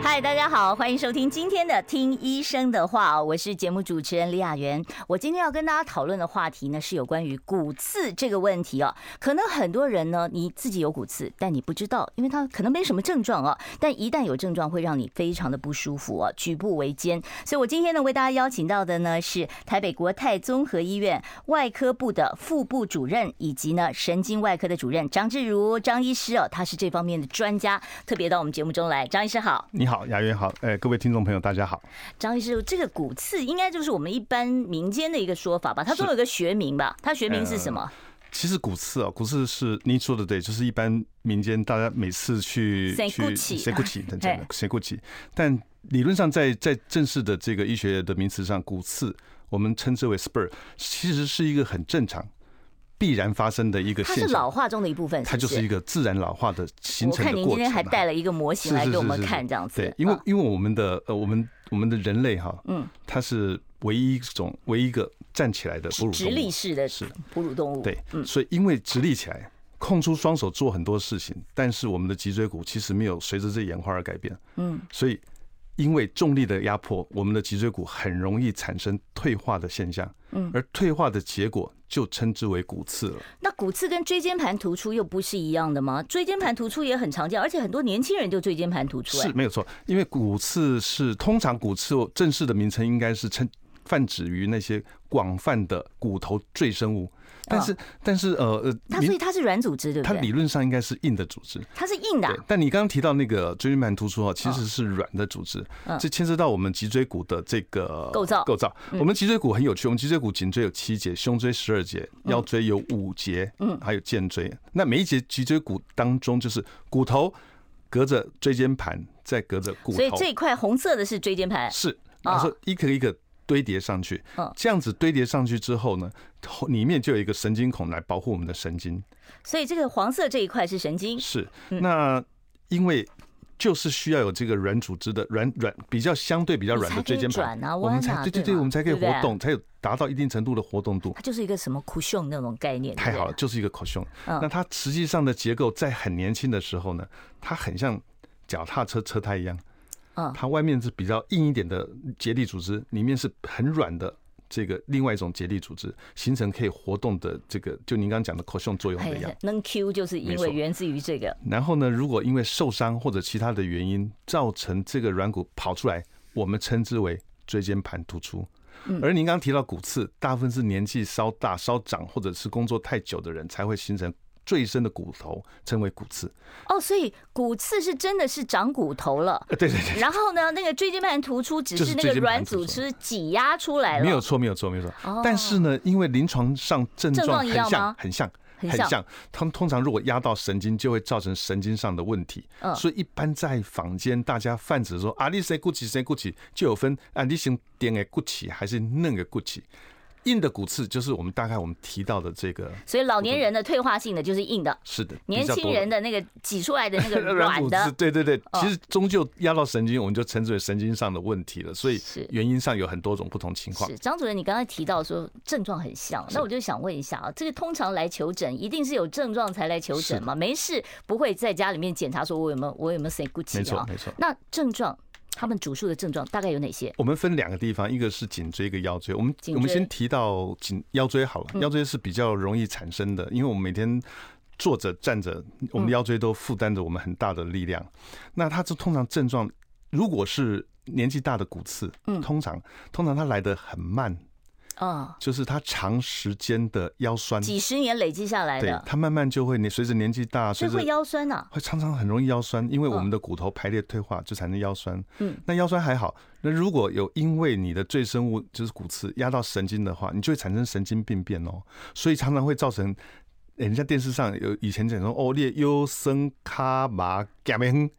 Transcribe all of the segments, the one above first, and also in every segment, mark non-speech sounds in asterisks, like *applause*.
嗨，大家好，欢迎收听今天的《听医生的话》，我是节目主持人李雅媛。我今天要跟大家讨论的话题呢，是有关于骨刺这个问题哦。可能很多人呢，你自己有骨刺，但你不知道，因为它可能没什么症状哦。但一旦有症状，会让你非常的不舒服哦，举步维艰。所以我今天呢，为大家邀请到的呢，是台北国泰综合医院外科部的副部主任，以及呢神经外科的主任张志如张医师哦，他是这方面的专家，特别到我们节目中来。张医师好，你好。雅云好，哎，各位听众朋友，大家好。张医师，这个骨刺应该就是我们一般民间的一个说法吧？它总有个学名吧？它学名是什么？呃、其实骨刺啊，骨刺是您说的对，就是一般民间大家每次去去谁骨起 *laughs* 等等谁骨起，但理论上在在正式的这个医学的名词上，骨刺我们称之为 spur，其实是一个很正常。必然发生的一个现象，它是老化中的一部分是是？它就是一个自然老化的形成的过程。我看您今天还带了一个模型来给我们看，这样子。对，因为因为我们的呃，我们我们的人类哈，嗯，它是唯一一种唯一一个站起来的哺乳动物，直立式的是哺乳动物。对，嗯所以因为直立起来，空出双手做很多事情，但是我们的脊椎骨其实没有随着这演化而改变。嗯，所以。因为重力的压迫，我们的脊椎骨很容易产生退化的现象，嗯，而退化的结果就称之为骨刺了。那骨刺跟椎间盘突出又不是一样的吗？椎间盘突出也很常见，而且很多年轻人就椎间盘突出。是没有错，因为骨刺是通常骨刺正式的名称应该是称泛指于那些广泛的骨头赘生物。但是，但是，呃呃，它所以它是软组织，对不对？它理论上应该是硬的组织，它是硬的。但你刚刚提到那个椎间盘突出啊，其实是软的组织，这牵涉到我们脊椎骨的这个构造。构造，我们脊椎骨很有趣，我们脊椎骨颈椎有七节，胸椎十二节，腰椎有五节，嗯，还有荐椎。那每一节脊椎骨当中，就是骨头隔着椎间盘，再隔着骨头。所以这一块红色的是椎间盘，是，然后一个一个。堆叠上去，这样子堆叠上去之后呢，*laughs* 里面就有一个神经孔来保护我们的神经。所以这个黄色这一块是神经。是，那因为就是需要有这个软组织的软软比较相对比较软的椎间盘，我们才对对对，我们才可以活动，才有达到一定程度的活动度。它就是一个什么 cushion 那种概念。太好了，就是一个 cushion。那它实际上的结构在很年轻的时候呢，它很像脚踏车车胎一样。它外面是比较硬一点的结缔组织，里面是很软的这个另外一种结缔组织，形成可以活动的这个，就您刚刚讲的 cushion 作用的样。能 Q 就是因为源自于这个。然后呢，如果因为受伤或者其他的原因造成这个软骨跑出来，我们称之为椎间盘突出。而您刚刚提到骨刺，大部分是年纪稍大、稍长或者是工作太久的人才会形成。最深的骨头称为骨刺哦，所以骨刺是真的是长骨头了。对对对。然后呢，那个椎间盘突出只是那个软组织挤压出来了。没有错，没有错，没有错。但是呢，因为临床上症状很像，很像，很像。他们通常如果压到神经，就会造成神经上的问题。嗯所以一般在坊间，大家泛指说啊，你谁骨起谁骨起，就有分啊，你先点个骨起还是嫩个骨起。硬的骨刺就是我们大概我们提到的这个，所以老年人的退化性的就是硬的，是的。年轻人的那个挤出来的那个软的，对对对，其实终究压到神经，我们就称之为神经上的问题了。所以原因上有很多种不同情况。是张主任，你刚才提到说症状很像，那我就想问一下啊，这个通常来求诊一定是有症状才来求诊吗？没事不会在家里面检查说我有没有我有没有谁骨气啊？没错没错。那症状。他们主诉的症状大概有哪些？我们分两个地方，一个是颈椎，一个腰椎。我们我们先提到颈腰椎好了，腰椎是比较容易产生的，因为我们每天坐着站着，我们的腰椎都负担着我们很大的力量。那它这通常症状，如果是年纪大的骨刺，嗯，通常通常它来的很慢。啊，就是他长时间的腰酸，几十年累积下来的，对，他慢慢就会，你随着年纪大，所以会腰酸呐，会常常很容易腰酸，因为我们的骨头排列退化就产生腰酸。嗯，那腰酸还好，那如果有因为你的赘生物就是骨刺压到神经的话，你就会产生神经病变哦，所以常常会造成，人家电视上有以前讲说哦，列优生卡麻脚面。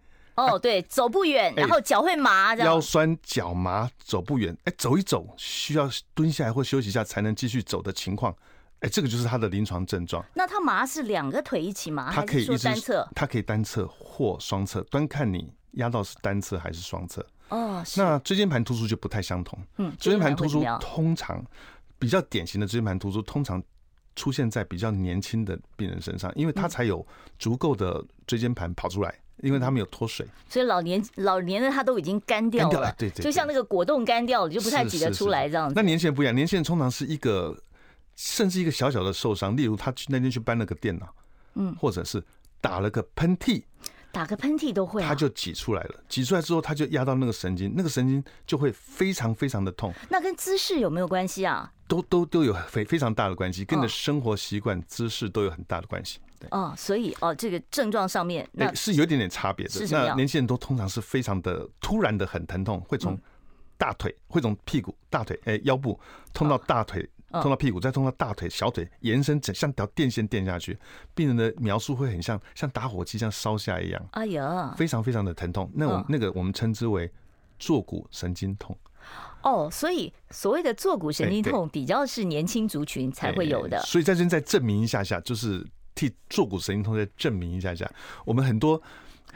哦，对，*laughs* 走不远，然后脚会麻，腰酸脚麻，走不远，哎，走一走需要蹲下来或休息一下才能继续走的情况，哎，这个就是他的临床症状。那他麻是两个腿一起麻，他可以单侧？他可以单侧或双侧，端看你压到是单侧还是双侧。哦，那椎间盘突出就不太相同。嗯，椎间盘突出通常比较典型的椎间盘突出，通常出现在比较年轻的病人身上，因为他才有足够的椎间盘跑出来。因为他没有脱水，所以老年老年的他都已经干掉了，对对，就像那个果冻干掉了，就不太挤得出来这样子。那年轻人不一样，年轻人通常是一个甚至一个小小的受伤，例如他去那天去搬了个电脑，嗯，或者是打了个喷嚏，打个喷嚏都会，他就挤出来了，挤出来之后他就压到那个神经，那个神经就会非常非常的痛。那跟姿势有没有关系啊？都都都有非非常大的关系，跟你的生活习惯、姿势都有很大的关系。哦，所以哦，这个症状上面那是有点点差别的。那年轻人都通常是非常的突然的很疼痛，会从大腿，会从屁股、大腿、哎腰部痛到大腿，痛到屁股，再通到大腿、小腿，延伸整像条电线电下去。病人的描述会很像像打火机这样烧下一样。哎呀，非常非常的疼痛。那我那个我们称之为坐骨神经痛。哦，所以所谓的坐骨神经痛比较是年轻族群才会有的。所以在这边再证明一下下，就是。替坐骨神经痛再证明一下下，我们很多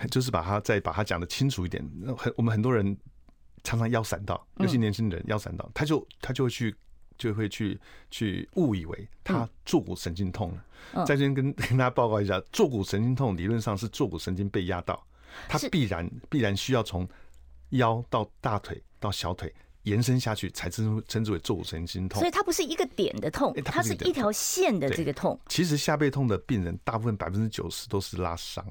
就是把它再把它讲得清楚一点。很我们很多人常常腰闪到，尤其年轻人腰闪到，他就他就会去就会去去误以为他坐骨神经痛了。在这边跟跟大家报告一下，坐骨神经痛理论上是坐骨神经被压到，它必然必然需要从腰到大腿到小腿。延伸下去才称称之为坐骨神经痛，所以它不是一个点的痛，它是一条线的这个痛。其实下背痛的病人，大部分百分之九十都是拉伤。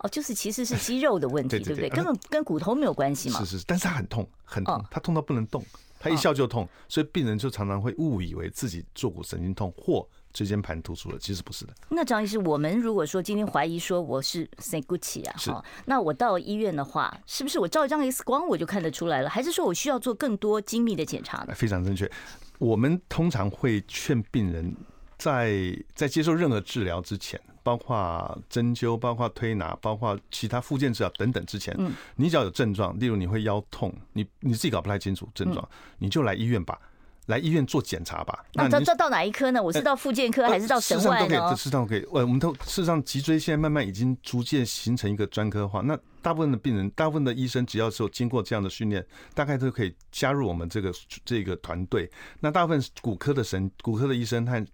哦，就是其实是肌肉的问题，对不对？根本跟骨头没有关系嘛。是是，但是它很痛，很痛，它痛到不能动，它一笑就痛，所以病人就常常会误以为自己坐骨神经痛或。椎间盘突出了，其实不是的。那张医师，我们如果说今天怀疑说我是生骨刺啊，哈，那我到医院的话，是不是我照一张 X 光我就看得出来了？还是说我需要做更多精密的检查呢？非常正确。我们通常会劝病人在在接受任何治疗之前，包括针灸、包括推拿、包括其他复健治疗等等之前，嗯，你只要有症状，例如你会腰痛，你你自己搞不太清楚症状，你就来医院吧。来医院做检查吧。那这这到哪一科呢？我是到复健科还是到神外呢？事实上都可以，事实上都可以。呃，我们都事实上脊椎现在慢慢已经逐渐形成一个专科化。那大部分的病人，大部分的医生，只要是有经过这样的训练，大概都可以加入我们这个这个团队。那大部分骨科的神骨科的医生和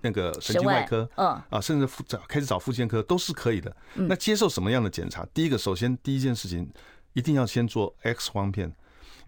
那个神经外科，嗯啊，甚至找开始找复健科都是可以的。那接受什么样的检查？第一个，首先第一件事情一定要先做 X 光片，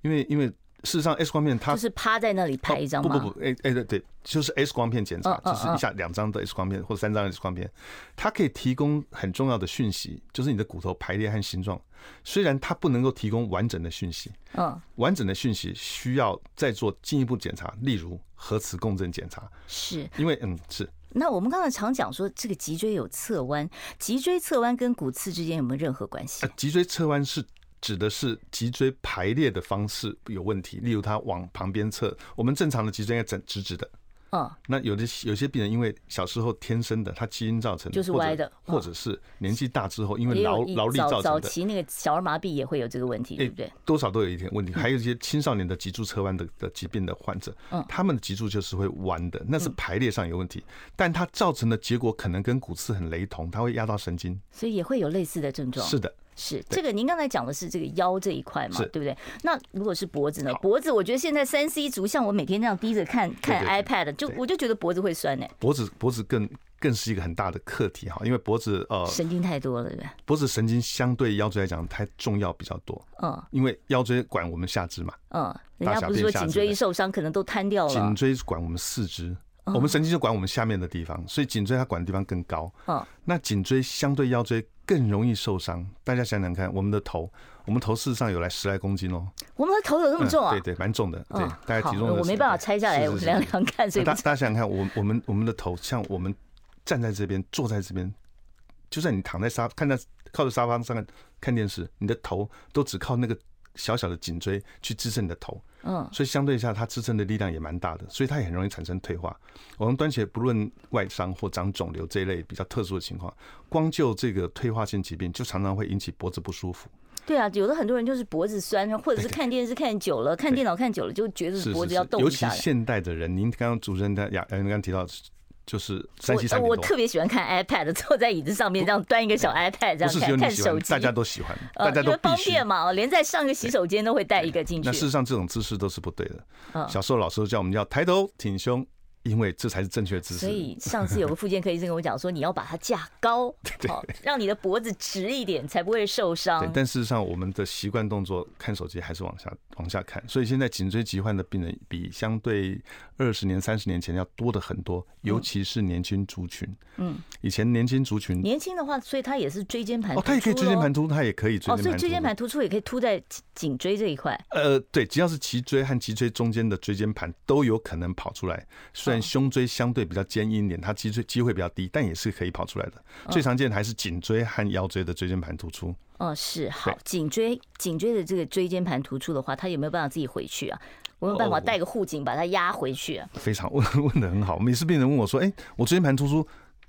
因为因为。事实上，X 光片它就是趴在那里拍一张吗？不不不，哎哎对对，就是 X 光片检查，就是一下两张的 X 光片或者三张 X 光片，它可以提供很重要的讯息，就是你的骨头排列和形状。虽然它不能够提供完整的讯息，嗯，完整的讯息需要再做进一步检查，例如核磁共振检查。是，因为嗯是。那我们刚才常讲说，这个脊椎有侧弯，脊椎侧弯跟骨刺之间有没有任何关系？脊椎侧弯是。指的是脊椎排列的方式有问题，例如它往旁边侧。我们正常的脊椎应该整直直的。嗯，那有的有些病人因为小时候天生的，他基因造成的，就是歪的，或者是年纪大之后因为劳劳力造成的。早期那个小儿麻痹也会有这个问题，对不对？多少都有一点问题。还有一些青少年的脊柱侧弯的的疾病的患者，嗯，他们的脊柱就是会弯的，那是排列上有问题，但它造成的结果可能跟骨刺很雷同，它会压到神经，所以也会有类似的症状。是的。是这个，您刚才讲的是这个腰这一块嘛，对不对？那如果是脖子呢？脖子，我觉得现在三 C 族，像我每天这样低着看看 iPad，就我就觉得脖子会酸呢。脖子脖子更更是一个很大的课题哈，因为脖子呃神经太多了，对不对？脖子神经相对腰椎来讲太重要比较多，嗯，因为腰椎管我们下肢嘛，嗯，人家不是说颈椎一受伤可能都瘫掉了，颈椎管我们四肢。我们神经就管我们下面的地方，所以颈椎它管的地方更高。嗯，那颈椎相对腰椎更容易受伤。大家想想看，我们的头，我们头事实上有来十来公斤哦。我们的头有那么重啊？对对，蛮重的。对，大家体重。我没办法拆下来，我量量看。所以大大家想想看，我我们我们的头，像我们站在这边，坐在这边，就算你躺在沙，看在靠着沙发上看电视，你的头都只靠那个小小的颈椎去支撑你的头。嗯，所以相对一下，它支撑的力量也蛮大的，所以它也很容易产生退化。我们端起来不论外伤或长肿瘤这一类比较特殊的情况，光就这个退化性疾病，就常常会引起脖子不舒服。对啊，有的很多人就是脖子酸，或者是看电视看久了，看电脑看久了，就觉得脖子要动一下。尤其现代的人，您刚刚主持人他雅，呃，刚刚提到。就是三 C 产品。我特别喜欢看 iPad，*laughs* 坐在椅子上面这样端一个小 iPad 这样看看手机，大家都喜欢，大家都方便嘛，连在上个洗手间都会带一个进去。那事实上，这种姿势都是不对的。小时候老师都叫我们要抬头挺胸。因为这才是正确的姿势。所以上次有个复健科医生跟我讲说，你要把它架高，*laughs* 好让你的脖子直一点，才不会受伤。对，但事实上我们的习惯动作看手机还是往下往下看，所以现在颈椎疾患的病人比相对二十年、三十年前要多的很多，尤其是年轻族群。嗯，以前年轻族群年轻的话，所以他也是椎间盘哦，他也可以椎间盘突，他也可以椎间盘突。哦，所以椎间盘突出也可以突在颈椎这一块。呃，对，只要是脊椎和脊椎中间的椎间盘都有可能跑出来。虽然胸椎相对比较坚硬一点，它脊椎机会比较低，但也是可以跑出来的。最常见的还是颈椎和腰椎的椎间盘突出。哦，是好，颈椎颈椎的这个椎间盘突出的话，它有没有办法自己回去啊？我有办法带个护颈把它压回去啊？非常 *laughs* 问问的很好。每次病人问我说：“哎，我椎间盘突出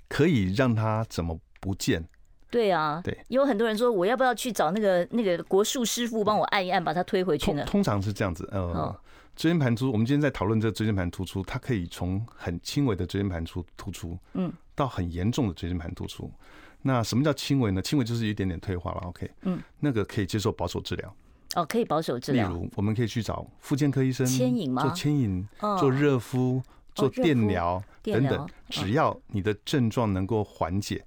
可以让它怎么不见？”对啊，对，有很多人说我要不要去找那个那个国术师傅帮我按一按，把它推回去呢？通常是这样子，呃。椎间盘突出，我们今天在讨论这个椎间盘突出，它可以从很轻微的椎间盘突突出，嗯，到很严重的椎间盘突出。那什么叫轻微呢？轻微就是一点点退化了，OK，嗯，那个可以接受保守治疗。哦，可以保守治疗。例如，我们可以去找复健科医生，牵引吗？做牵引，做热敷，做电疗等等，只要你的症状能够缓解，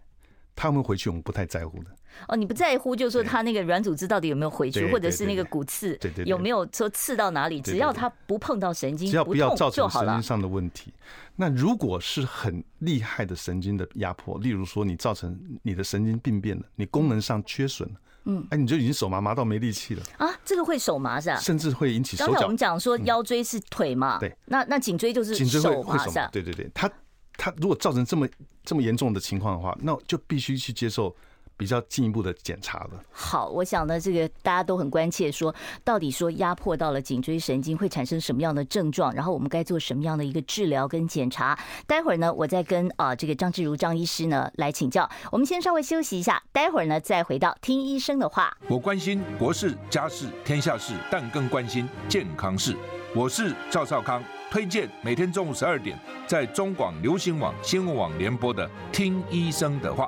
他们回去我们不太在乎的。哦，你不在乎，就是说他那个软组织到底有没有回去，或者是那个骨刺有没有说刺到哪里？只要他不碰到神经，只要不要造成神经上的问题。那如果是很厉害的神经的压迫，例如说你造成你的神经病变了，你功能上缺损了，嗯，哎，你就已经手麻麻到没力气了啊？这个会手麻是吧？甚至会引起手脚。刚才我们讲说腰椎是腿嘛，对，那那颈椎就是颈椎会会手麻。对对对，它它如果造成这么这么严重的情况的话，那就必须去接受。比较进一步的检查了。好，我想呢，这个大家都很关切，说到底说压迫到了颈椎神经会产生什么样的症状，然后我们该做什么样的一个治疗跟检查。待会儿呢，我再跟啊这个张志如张医师呢来请教。我们先稍微休息一下，待会儿呢再回到听医生的话。我关心国事家事天下事，但更关心健康事。我是赵少康，推荐每天中午十二点在中广流行网新闻网联播的听医生的话。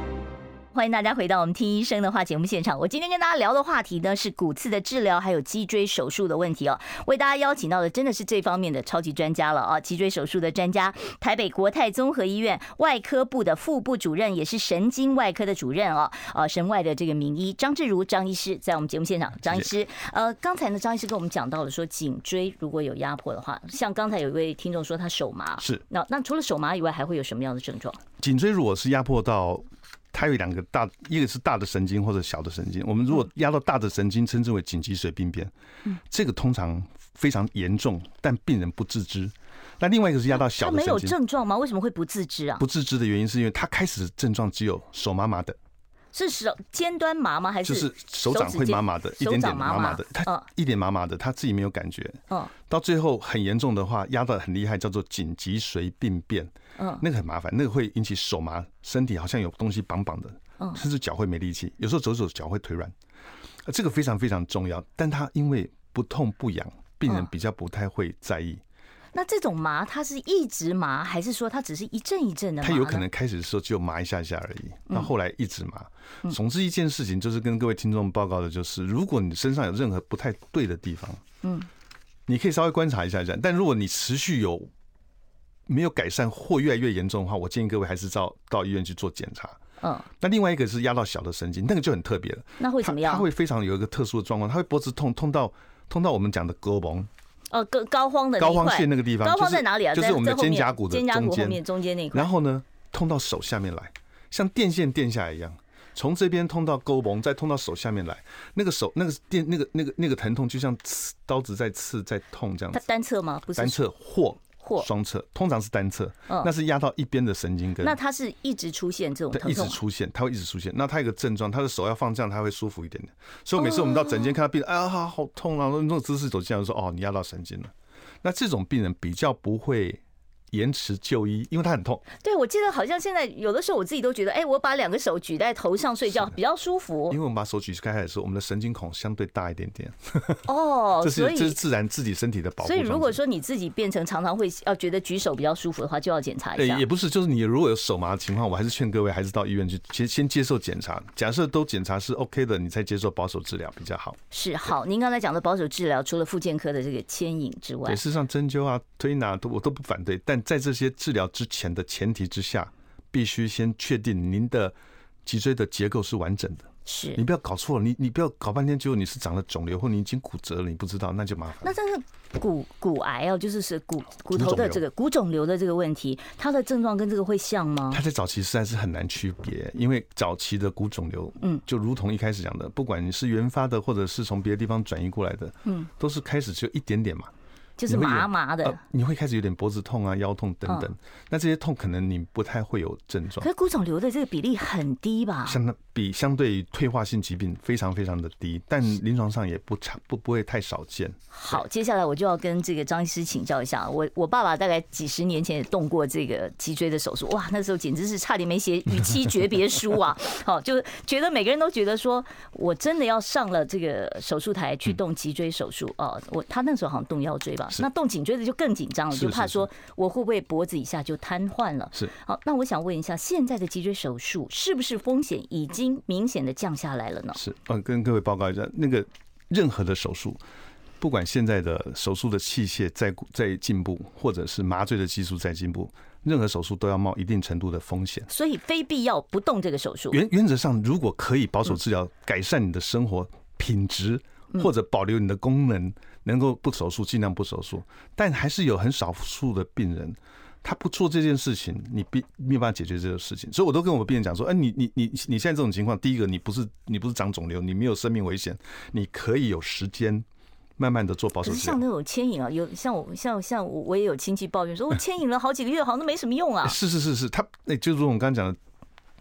欢迎大家回到我们听医生的话节目现场。我今天跟大家聊的话题呢是骨刺的治疗，还有脊椎手术的问题哦。为大家邀请到的真的是这方面的超级专家了啊！脊椎手术的专家，台北国泰综合医院外科部的副部主任，也是神经外科的主任哦。呃，神外的这个名医张志如张医师在我们节目现场。张医师，呃，刚才呢张医师跟我们讲到了说，颈椎如果有压迫的话，像刚才有一位听众说他手麻，是那那除了手麻以外，还会有什么样的症状？颈椎如果是压迫到。它有两个大，一个是大的神经或者小的神经。我们如果压到大的神经，称之为颈脊髓病变，这个通常非常严重，但病人不自知。那另外一个是压到小的神经，他没有症状吗？为什么会不自知啊？不自知的原因是因为他开始症状只有手麻麻的。是手尖端麻吗？还是就是手掌会麻麻的，一点点麻麻的，他一点麻麻的，他自己没有感觉。嗯，到最后很严重的话，压的很厉害，叫做颈脊髓病变。嗯，那个很麻烦，那个会引起手麻，身体好像有东西绑绑的，甚至脚会没力气，有时候走走脚会腿软。这个非常非常重要，但他因为不痛不痒，病人比较不太会在意。那这种麻，它是一直麻，还是说它只是一阵一阵的麻？它有可能开始的时候只有麻一下下而已，那后来一直麻。总之一件事情就是跟各位听众报告的，就是如果你身上有任何不太对的地方，嗯，你可以稍微观察一下这样。但如果你持续有没有改善或越来越严重的话，我建议各位还是到到医院去做检查。嗯，那另外一个是压到小的神经，那个就很特别了。那会怎么样？它会非常有一个特殊的状况，它会脖子痛，痛到痛到我们讲的胳膊。哦，高高荒的膏肓线那个地方，高荒在哪里啊？就是我们的肩胛骨的肩胛骨后面中间那块。然后呢，通到手下面来，像电线电下来一样，从这边通到沟膊，再通到手下面来。那个手那个电那个那个那个疼痛，就像刺刀子在刺在痛这样子。它单侧吗？不是单侧或。或双侧，通常是单侧，那是压到一边的神经根。那它是一直出现这种疼痛？一直出现，它会一直出现。那它有个症状，他的手要放这样，他会舒服一点点。所以每次我们到诊间看到病人，哎呀，好痛啊！那种姿势走进来，说哦，你压到神经了。那这种病人比较不会。延迟就医，因为它很痛。对，我记得好像现在有的时候我自己都觉得，哎，我把两个手举在头上睡觉比较舒服。因为我们把手举开开的时候，我们的神经孔相对大一点点。哦，*laughs* 这是这是自然自己身体的保护。所以如果说你自己变成常常会要觉得举手比较舒服的话，就要检查一下。也不是，就是你如果有手麻的情况，我还是劝各位还是到医院去先先接受检查。假设都检查是 OK 的，你再接受保守治疗比较好。是好，您刚才讲的保守治疗，除了复健科的这个牵引之外，对，事实上针灸啊、推拿都我都不反对，但在这些治疗。之前的前提之下，必须先确定您的脊椎的结构是完整的。是你不要搞错了，你你不要搞半天，结果你是长了肿瘤，或你已经骨折了，你不知道，那就麻烦。那这个骨骨癌哦，就是是骨骨头的这个骨肿瘤的这个问题，它的症状跟这个会像吗？它在早期实在是很难区别，因为早期的骨肿瘤，嗯，就如同一开始讲的，不管你是原发的，或者是从别的地方转移过来的，嗯，都是开始只有一点点嘛。就是麻麻的，你会开始有点脖子痛啊、腰痛等等。那这些痛可能你不太会有症状。可是骨肿瘤的这个比例很低吧？相当比相对于退化性疾病非常非常的低，但临床上也不差不不会太少见。好，接下来我就要跟这个张医师请教一下。我我爸爸大概几十年前也动过这个脊椎的手术，哇，那时候简直是差点没写与妻诀别书啊！*laughs* 好，就觉得每个人都觉得说我真的要上了这个手术台去动脊椎手术哦。我他那时候好像动腰椎吧，那动颈椎的就更紧张了，就怕说我会不会脖子以下就瘫痪了。是。好，那我想问一下，现在的脊椎手术是不是风险已经明显的降下来了呢？是，嗯，跟各位报告一下，那个任何的手术，不管现在的手术的器械在在进步，或者是麻醉的技术在进步，任何手术都要冒一定程度的风险。所以非必要不动这个手术。原原则上，如果可以保守治疗，改善你的生活品质，或者保留你的功能，能够不手术尽量不手术。但还是有很少数的病人。他不做这件事情，你必没有办法解决这个事情，所以我都跟我病人讲说：哎，你你你你现在这种情况，第一个你不是你不是长肿瘤，你没有生命危险，你可以有时间慢慢的做保守治疗。像那种牵引啊，有像我像像我我也有亲戚抱怨说，我牵引了好几个月，好像都没什么用啊。是是是是，他那就如我们刚刚讲的。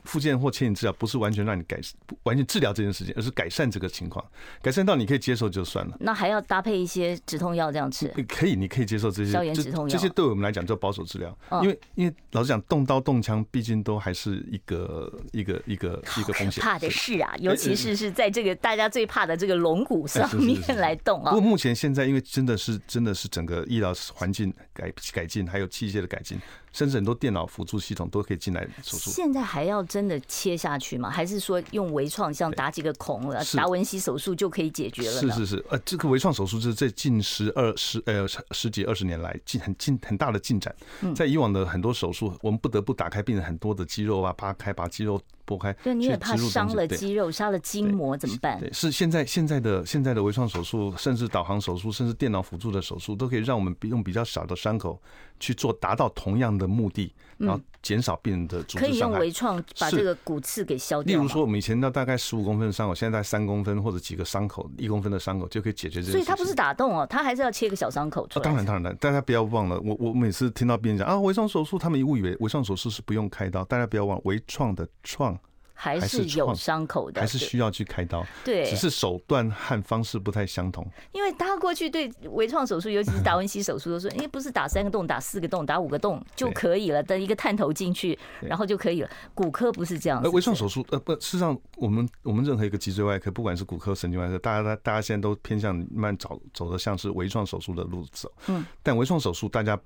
复健或牵引治疗不是完全让你改善，不完全治疗这件事情，而是改善这个情况，改善到你可以接受就算了。那还要搭配一些止痛药这样吃？可以，你可以接受这些消炎止痛药，这些对我们来讲叫保守治疗。因为因为老实讲，动刀动枪毕竟都还是一个一个一个一个风险。怕的是啊，尤其是是在这个大家最怕的这个龙骨上面来动啊。不过目前现在，因为真的是真的是整个医疗环境改改进，还有器械的改进。甚至很多电脑辅助系统都可以进来手术。现在还要真的切下去吗？还是说用微创，像打几个孔了，达文西手术就可以解决了？是是是，呃，这个微创手术是在近十二十呃十几二十年来进很进很大的进展。在以往的很多手术，我们不得不打开病人很多的肌肉啊，扒开把肌肉剥开。对，你也怕伤了肌肉，伤了筋膜怎么办？对，是现在现在的现在的微创手术，甚至导航手术，甚至电脑辅助的手术，都可以让我们用比较小的伤口去做，达到同样的目的，然后减少病人的组织伤害。可以用微创把这个骨刺给消掉。例如说，我们以前那大概十五公分的伤口，现在在三公分或者几个伤口，一公分的伤口就可以解决这个。所以它不是打洞哦，它还是要切个小伤口出来。当然当然，大家不要忘了，我我每次听到病人讲啊，微创手术，他们误以为微创手术是不用开刀。大家不要忘了，微创的创。还是有伤口的，还是需要去开刀。对，只是手段和方式不太相同。因为他过去对微创手术，尤其是达文西手术，都说，*laughs* 哎，不是打三个洞、打四个洞、打五个洞就可以了，等一个探头进去，然后就可以了。骨科不是这样。而微创手术，呃，不，事实上，我们我们任何一个脊椎外科，不管是骨科、神经外科，大家大家现在都偏向慢慢走走的像是微创手术的路走。嗯。但微创手术，大家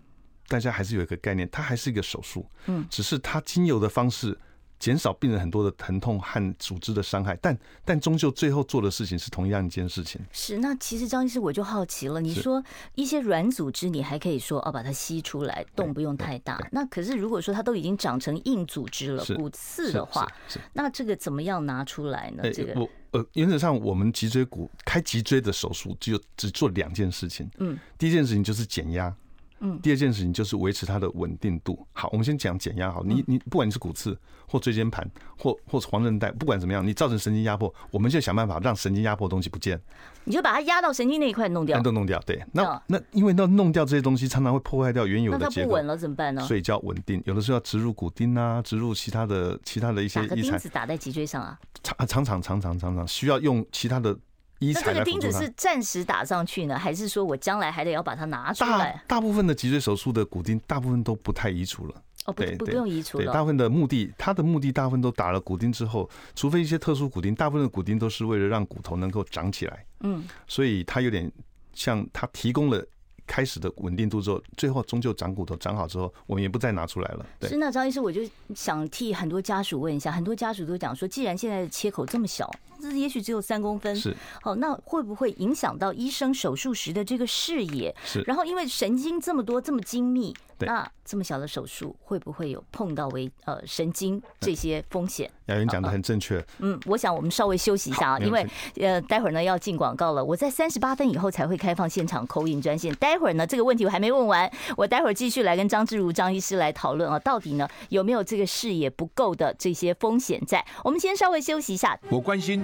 大家还是有一个概念，它还是一个手术。嗯。只是它经由的方式。减少病人很多的疼痛和组织的伤害，但但终究最后做的事情是同样一件事情。是，那其实张医师我就好奇了，你说一些软组织，你还可以说哦，把它吸出来，洞不用太大。那可是如果说它都已经长成硬组织了，骨刺的话，那这个怎么样拿出来呢？这个我呃，原则上我们脊椎骨开脊椎的手术就只做两件事情。嗯，第一件事情就是减压。嗯，第二件事情就是维持它的稳定度。好，我们先讲减压。好，你你不管你是骨刺或椎间盘或或是黄韧带，不管怎么样，你造成神经压迫，我们就想办法让神经压迫的东西不见。你就把它压到神经那一块弄掉，都弄掉。对，那那因为那弄掉这些东西，常常会破坏掉原有的结构。那它不稳了怎么办呢？所以叫稳定。有的时候要植入骨钉啊，植入其他的其他的一些。钉子打在脊椎上啊？常常常常常常常需要用其他的。那这个钉子是暂时打上去呢，还是说我将来还得要把它拿出来？大大部分的脊椎手术的骨钉，大部分都不太移除了。哦，不不不用移除了。对，大部分的目的，它的目的大部分都打了骨钉之后，除非一些特殊骨钉，大部分的骨钉都是为了让骨头能够长起来。嗯，所以它有点像它提供了。开始的稳定度之后，最后终究长骨头长好之后，我们也不再拿出来了。对，是那张医师，我就想替很多家属问一下，很多家属都讲说，既然现在的切口这么小，这也许只有三公分，是好，那会不会影响到医生手术时的这个视野？是，然后因为神经这么多这么精密。那这么小的手术会不会有碰到为呃神经这些风险？雅云讲的很正确。嗯，我想我们稍微休息一下啊，因为呃待会儿呢要进广告了。我在三十八分以后才会开放现场 call in 专线。待会儿呢这个问题我还没问完，我待会儿继续来跟张志如张医师来讨论啊，到底呢有没有这个视野不够的这些风险在？我们先稍微休息一下。我关心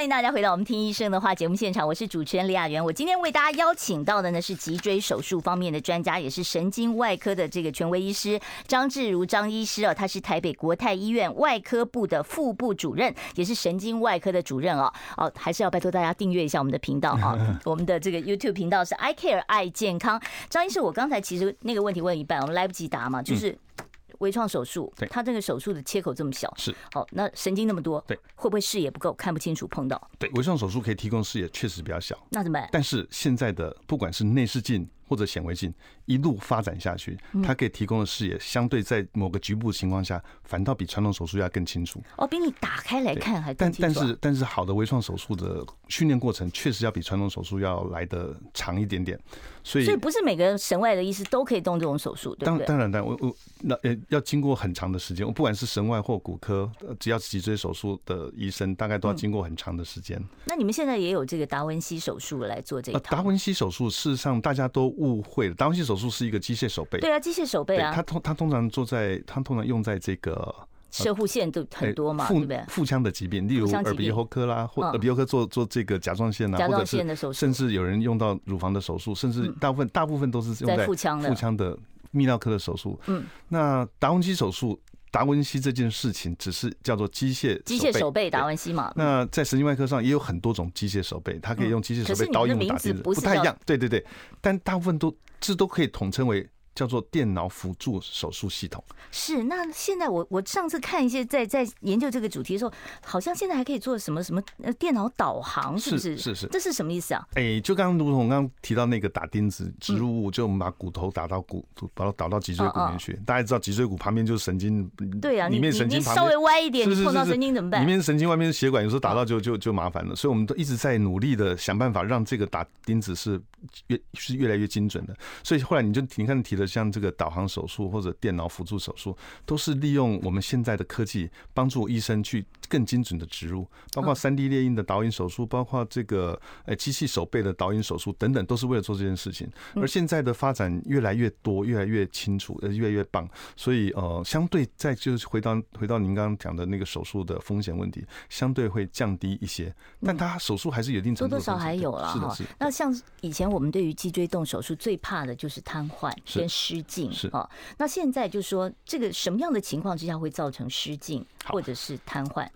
欢迎大家回到我们听医生的话节目现场，我是主持人李雅媛。我今天为大家邀请到的呢是脊椎手术方面的专家，也是神经外科的这个权威医师张志如张医师哦，他是台北国泰医院外科部的副部主任，也是神经外科的主任哦。哦，还是要拜托大家订阅一下我们的频道啊，*laughs* 我们的这个 YouTube 频道是 I Care 爱健康。张医师，我刚才其实那个问题问一半，我们来不及答嘛，就是。微创手术，对，他这个手术的切口这么小，是好，那神经那么多，对，会不会视野不够，看不清楚碰到？对，微创手术可以提供视野确实比较小，那怎么办？但是现在的不管是内视镜。或者显微镜一路发展下去，它可以提供的视野相对在某个局部情况下，反倒比传统手术要更清楚。哦，比你打开来看还更清楚。但但是但是好的微创手术的训练过程确实要比传统手术要来的长一点点，所以所以不是每个神外的医师都可以动这种手术，对不对？当然，当然，我我那呃要经过很长的时间，我不管是神外或骨科，只要脊椎手术的医生，大概都要经过很长的时间。那你们现在也有这个达文西手术来做这个？达文西手术事实上大家都误会了，达文西。手术是一个机械手背，对啊，机械手背啊，它通它通常做在，它通常用在这个射护线都很多嘛，对不对？腹腔的疾病，例如耳鼻喉科啦，或耳鼻喉科做做这个甲状腺啊，或者是甚至有人用到乳房的手术，甚至大部分大部分都是用在腹腔腹腔的泌尿科的手术。嗯，那达文西手术。达文西这件事情只是叫做机械机械手背达文西嘛？那在神经外科上也有很多种机械手背，它可以用机械手背导引打钉子，不太一样。对对对，但大部分都这都可以统称为。叫做电脑辅助手术系统。是，那现在我我上次看一些在在研究这个主题的时候，好像现在还可以做什么什么呃电脑导航，是不是？是是是，这是什么意思啊？哎，就刚刚如同我刚刚提到那个打钉子植入物，就我们把骨头打到骨，把它导到脊椎骨里面去。大家知道脊椎骨旁边就是神经，对啊，里面神经稍微歪一点，你碰到神经怎么办？里面神经，外面是血管，有时候打到就就就麻烦了。所以我们都一直在努力的想办法，让这个打钉子是越是越来越精准的。所以后来你就你看提的像这个导航。手术或者电脑辅助手术，都是利用我们现在的科技帮助医生去更精准的植入，包括三 D 列印的导引手术，包括这个呃机器手背的导引手术等等，都是为了做这件事情。而现在的发展越来越多，越来越清楚，呃，越来越棒。所以呃，相对再就是回到回到您刚刚讲的那个手术的风险问题，相对会降低一些。但它手术还是有一定程度多多少还有了哈。那像以前我们对于脊椎动手术最怕的就是瘫痪跟失禁。是。哦，那现在就是说，这个什么样的情况之下会造成失禁或者是瘫痪？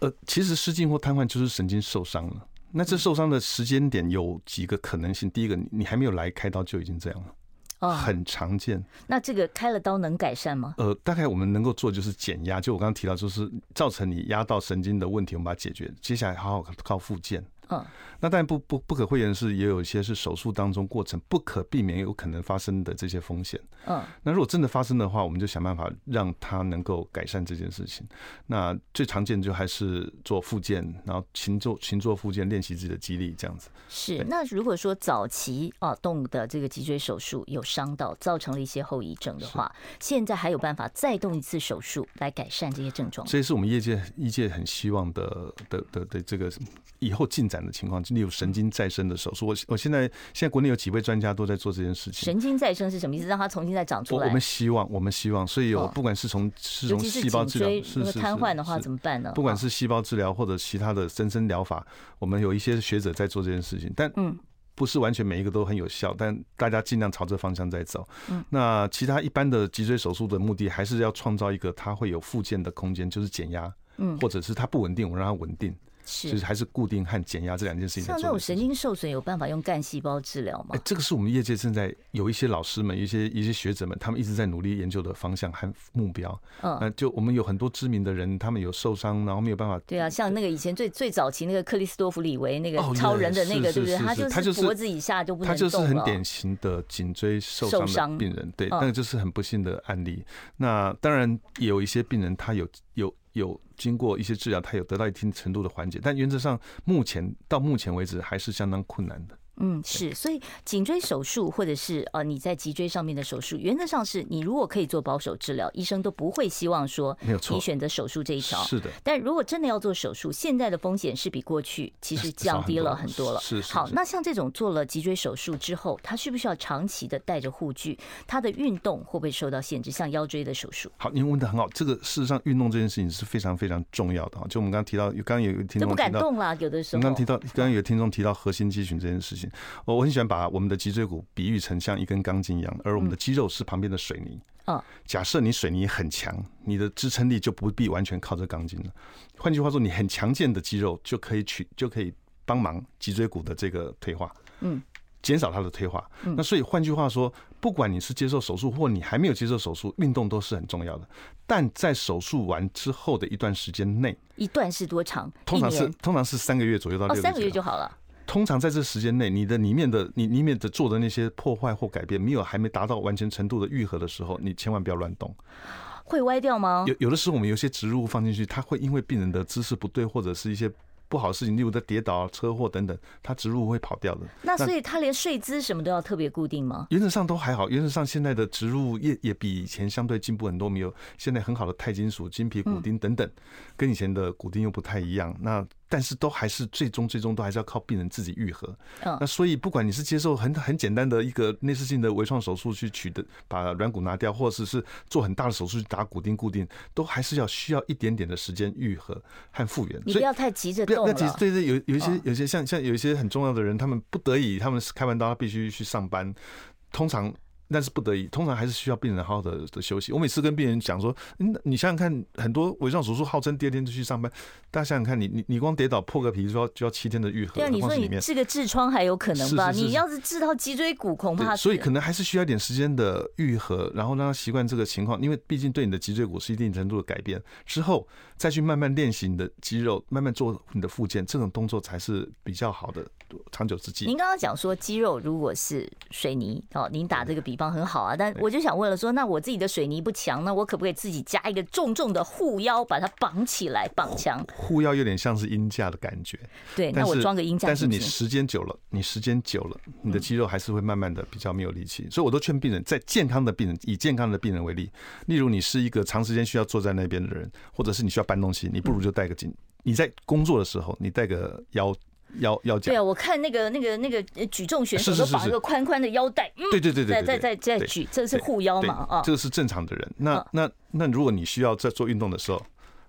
呃，其实失禁或瘫痪就是神经受伤了。那这受伤的时间点有几个可能性？第一个，你还没有来开刀就已经这样了，哦，很常见。那这个开了刀能改善吗？呃，大概我们能够做就是减压，就我刚刚提到，就是造成你压到神经的问题，我们把它解决。接下来好好靠复健。嗯。那当然不不不可讳言的是，也有一些是手术当中过程不可避免有可能发生的这些风险。嗯，那如果真的发生的话，我们就想办法让它能够改善这件事情。那最常见就还是做复健，然后勤做勤做复健，练习自己的肌力这样子。是。那如果说早期啊动的这个脊椎手术有伤到，造成了一些后遗症的话，现在还有办法再动一次手术来改善这些症状？这也是我们业界医界很希望的的的的这个以后进展的情况，例如神经再生的手术。我我现在现在国内有几位专家都在做这件事情。神经再生是什么意思？让它重新再长出来？我们希望，我们希望，所以有不管是从是从细胞治疗，是是瘫痪的话怎么办呢？不管是细胞治疗或者其他的增生疗法，我们有一些学者在做这件事情，但嗯。不是完全每一个都很有效，但大家尽量朝这方向在走。嗯，那其他一般的脊椎手术的目的，还是要创造一个它会有复健的空间，就是减压，嗯，或者是它不稳定，我让它稳定。是，就是还是固定和减压这两件事情。像这种神经受损，有办法用干细胞治疗吗？哎，这个是我们业界正在有一些老师们、一些一些学者们，他们一直在努力研究的方向和目标。嗯，那就我们有很多知名的人，他们有受伤，然后没有办法。对啊，像那个以前最最早期那个克里斯多弗李维那个超人的那个，对不对？他就是脖子以下就不能动。他就是很典型的颈椎受伤的病人，对，那个就是很不幸的案例。那当然也有一些病人，他有有。有经过一些治疗，他有得到一定程度的缓解，但原则上目前到目前为止还是相当困难的。嗯，是，所以颈椎手术或者是呃你在脊椎上面的手术，原则上是你如果可以做保守治疗，医生都不会希望说你选择手术这一条。是的。但如果真的要做手术，现在的风险是比过去其实降低了很多了。是是。好，那像这种做了脊椎手术之后，他需不需要长期的带着护具？他的运动会不会受到限制？像腰椎的手术？好，您问的很好，这个事实上运动这件事情是非常非常重要的啊。就我们刚刚提到，刚刚有听众提到，就不敢动了，有的时候。我们刚刚提到，刚刚有听众提到核心肌群这件事情，我我很喜欢。把我们的脊椎骨比喻成像一根钢筋一样，而我们的肌肉是旁边的水泥。嗯，假设你水泥很强，你的支撑力就不必完全靠这钢筋了。换句话说，你很强健的肌肉就可以取，就可以帮忙脊椎骨的这个退化，嗯，减少它的退化。那所以换句话说，不管你是接受手术或你还没有接受手术，运动都是很重要的。但在手术完之后的一段时间内，一段是多长？通常是通常是三个月左右到六个月，三个月就好了。通常在这时间内，你的里面的你里面的做的那些破坏或改变，没有还没达到完全程度的愈合的时候，你千万不要乱动。会歪掉吗？有有的时候我们有些植入物放进去，它会因为病人的姿势不对，或者是一些不好的事情，例如在跌倒、车祸等等，它植入物会跑掉的。那所以它连睡姿什么都要特别固定吗？原则上都还好，原则上现在的植入物也也比以前相对进步很多，没有现在很好的钛金属、金皮骨钉等等，跟以前的骨钉又不太一样。那但是都还是最终最终都还是要靠病人自己愈合。那所以不管你是接受很很简单的一个内视镜的微创手术去取的把软骨拿掉，或者是做很大的手术去打骨钉固定，都还是要需要一点点的时间愈合和复原。你不要太急着动了。对对，有有一些有一些像像有一些很重要的人，他们不得已，他们是开完刀他必须去上班，通常。但是不得已，通常还是需要病人好好的的休息。我每次跟病人讲说，嗯，你想想看，很多微创手术号称第二天就去上班，大家想想看你，你你光跌倒破个皮就要就要七天的愈合。对啊，你说你这个痔疮还有可能吧？你要是治到脊椎骨，恐怕所以可能还是需要一点时间的愈合，然后让他习惯这个情况，因为毕竟对你的脊椎骨是一定程度的改变之后，再去慢慢练习你的肌肉，慢慢做你的复健，这种动作才是比较好的长久之计。您刚刚讲说肌肉如果是水泥哦，您打这个比方很好啊，但我就想问了，说那我自己的水泥不强，那我可不可以自己加一个重重的护腰，把它绑起来绑强？护腰有点像是鹰架的感觉。对，那我装个鹰架。但是你时间久了，你时间久了，你的肌肉还是会慢慢的比较没有力气。所以我都劝病人，在健康的病人，以健康的病人为例，例如你是一个长时间需要坐在那边的人，或者是你需要搬东西，你不如就带个颈。你在工作的时候，你带个腰。腰腰夹，对啊，我看那个那个那个举重选手都绑一个宽宽的腰带，对对对对，再再再再举，这是护腰嘛啊，这个是正常的人。那那那如果你需要在做运动的时候，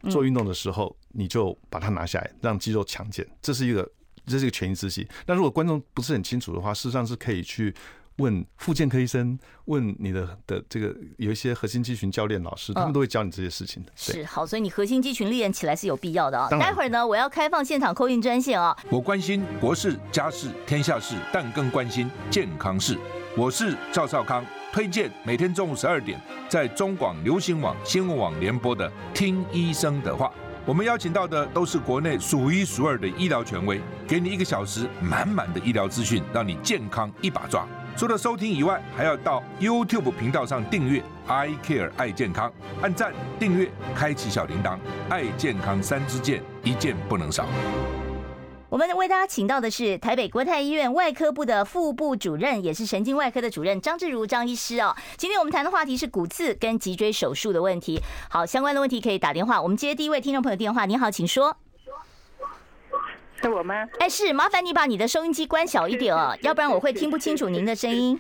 做运动的时候，你就把它拿下来，让肌肉强健，这是一个这是一个权宜之计。那如果观众不是很清楚的话，事实上是可以去。问复健科医生，问你的的这个有一些核心肌群教练老师，他们都会教你这些事情的。是好，所以你核心肌群练起来是有必要的啊。待会儿呢，我要开放现场 call in 专线啊。我关心国事、家事、天下事，但更关心健康事。我是赵少康，推荐每天中午十二点在中广流行网、新闻网联播的《听医生的话》。我们邀请到的都是国内数一数二的医疗权威，给你一个小时满满的医疗资讯，让你健康一把抓。除了收听以外，还要到 YouTube 频道上订阅 I Care 爱健康，按赞、订阅、开启小铃铛，爱健康三支箭，一件不能少。我们为大家请到的是台北国泰医院外科部的副部主任，也是神经外科的主任张志如张医师哦。今天我们谈的话题是骨刺跟脊椎手术的问题。好，相关的问题可以打电话。我们接第一位听众朋友电话，你好，请说。是我吗？哎，是，麻烦你把你的收音机关小一点哦，要不然我会听不清楚您的声音。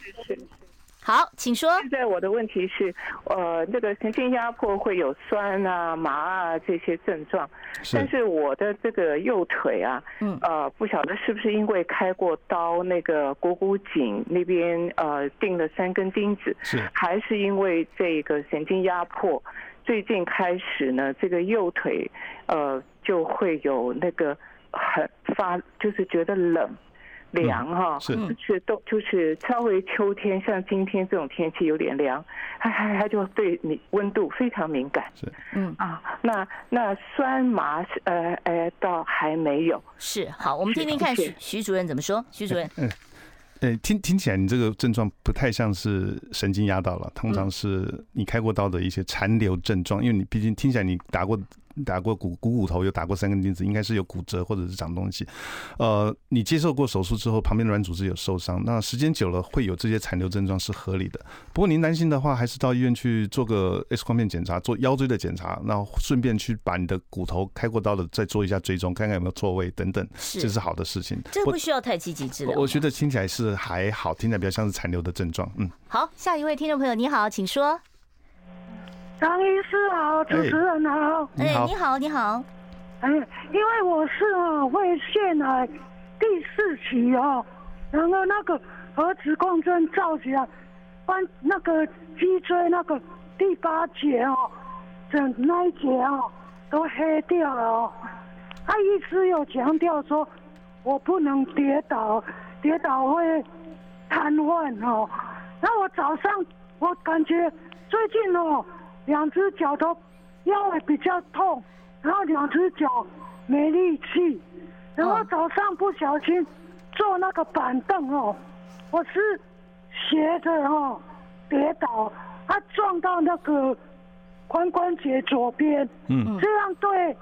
好，请说。现在我的问题是，呃，那个神经压迫会有酸啊、麻啊这些症状，但是我的这个右腿啊，嗯，呃，不晓得是不是因为开过刀，那个股骨颈那边呃钉了三根钉子，是，还是因为这个神经压迫，最近开始呢，这个右腿呃就会有那个很发，就是觉得冷。凉哈，是是都就是稍微秋天，像今天这种天气有点凉，它它它就对你温度非常敏感。是，嗯啊，那那酸麻呃呃倒还没有。是，好，我们听听看徐徐主任怎么说。徐主任，*laughs* 嗯，呃，听听起来你这个症状不太像是神经压到了，通常是你开过刀的一些残留症状，因为你毕竟听起来你打过。打过骨股骨头，有打过三根钉子，应该是有骨折或者是长东西。呃，你接受过手术之后，旁边的软组织有受伤，那时间久了会有这些残留症状是合理的。不过您担心的话，还是到医院去做个 X 光片检查，做腰椎的检查，然后顺便去把你的骨头开过刀的再做一下追踪，看看有没有错位等等，这是好的事情。这不需要太积极治疗。我觉得听起来是还好，听起来比较像是残留的症状。嗯，好，下一位听众朋友你好，请说。张医师好，主持人好。哎，你好，你好。哎，因为我是啊胃腺癌第四期哦，然后那个核磁共振照起来，把那个脊椎那个第八节哦，整那一节哦都黑掉了哦。他一直有强调说，我不能跌倒，跌倒会瘫痪哦。那我早上我感觉最近哦。两只脚都腰也比较痛，然后两只脚没力气，然后早上不小心坐那个板凳哦，我是斜着哦跌倒，他撞到那个髋关节左边，嗯，这样对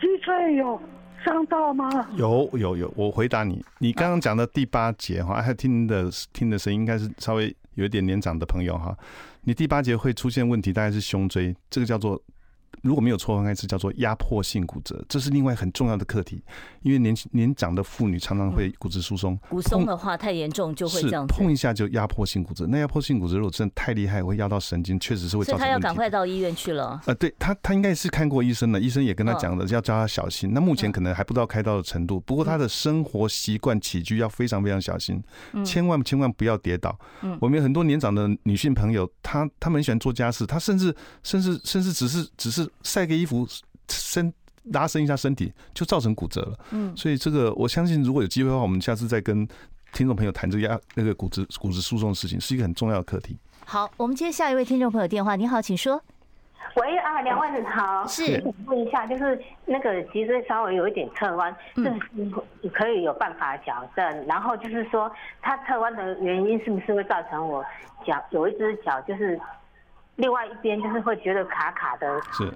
脊椎有伤到吗？有有有，我回答你，你刚刚讲的第八节哈，还听的听的声音应该是稍微有一点年长的朋友哈。你第八节会出现问题，大概是胸椎，这个叫做。如果没有错，应该是叫做压迫性骨折，这是另外很重要的课题。因为年轻年长的妇女常常会骨质疏松，骨松的话太严重就会这样子，碰一下就压迫性骨折。那压迫性骨折如果真的太厉害，会压到神经，确实是会造成。所以他要赶快到医院去了。呃，对他，他应该是看过医生的，医生也跟他讲了，要叫他小心。那目前可能还不到开刀的程度，不过他的生活习惯起居要非常非常小心，千万千万不要跌倒。我们有很多年长的女性朋友，她她们很喜欢做家事，她甚至甚至甚至只是只是晒个衣服。身拉伸一下身体，就造成骨折了。嗯，所以这个我相信，如果有机会的话，我们下次再跟听众朋友谈这个压那个骨质骨质疏松的事情，是一个很重要的课题。好，我们接下一位听众朋友电话。你好，请说。喂啊，两位好，是问一下，就是那个脊椎稍微有一点侧弯，是可以有办法矫正？然后就是说，它侧弯的原因是不是会造成我脚有一只脚就是另外一边就是会觉得卡卡的？是。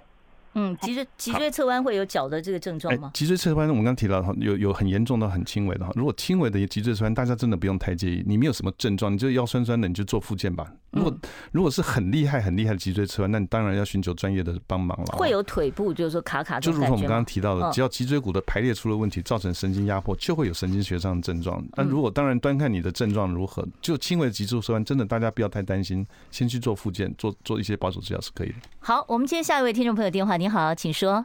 嗯，脊椎脊椎侧弯会有脚的这个症状吗？脊椎侧弯，我们刚刚提到哈，有有很严重的，很轻微的哈。如果轻微的脊椎侧弯，大家真的不用太介意。你没有什么症状，你就腰酸酸的，你就做复健吧。如果如果是很厉害很厉害的脊椎侧弯，那你当然要寻求专业的帮忙了。会有腿部就是说卡卡，就如同我们刚刚提到的，只要脊椎骨的排列出了问题，造成神经压迫，就会有神经学上的症状。那如果当然端看你的症状如何，就轻微的脊椎侧弯，真的大家不要太担心，先去做复健，做做一些保守治疗是可以的。好，我们接下一位听众朋友电话，你好，请说。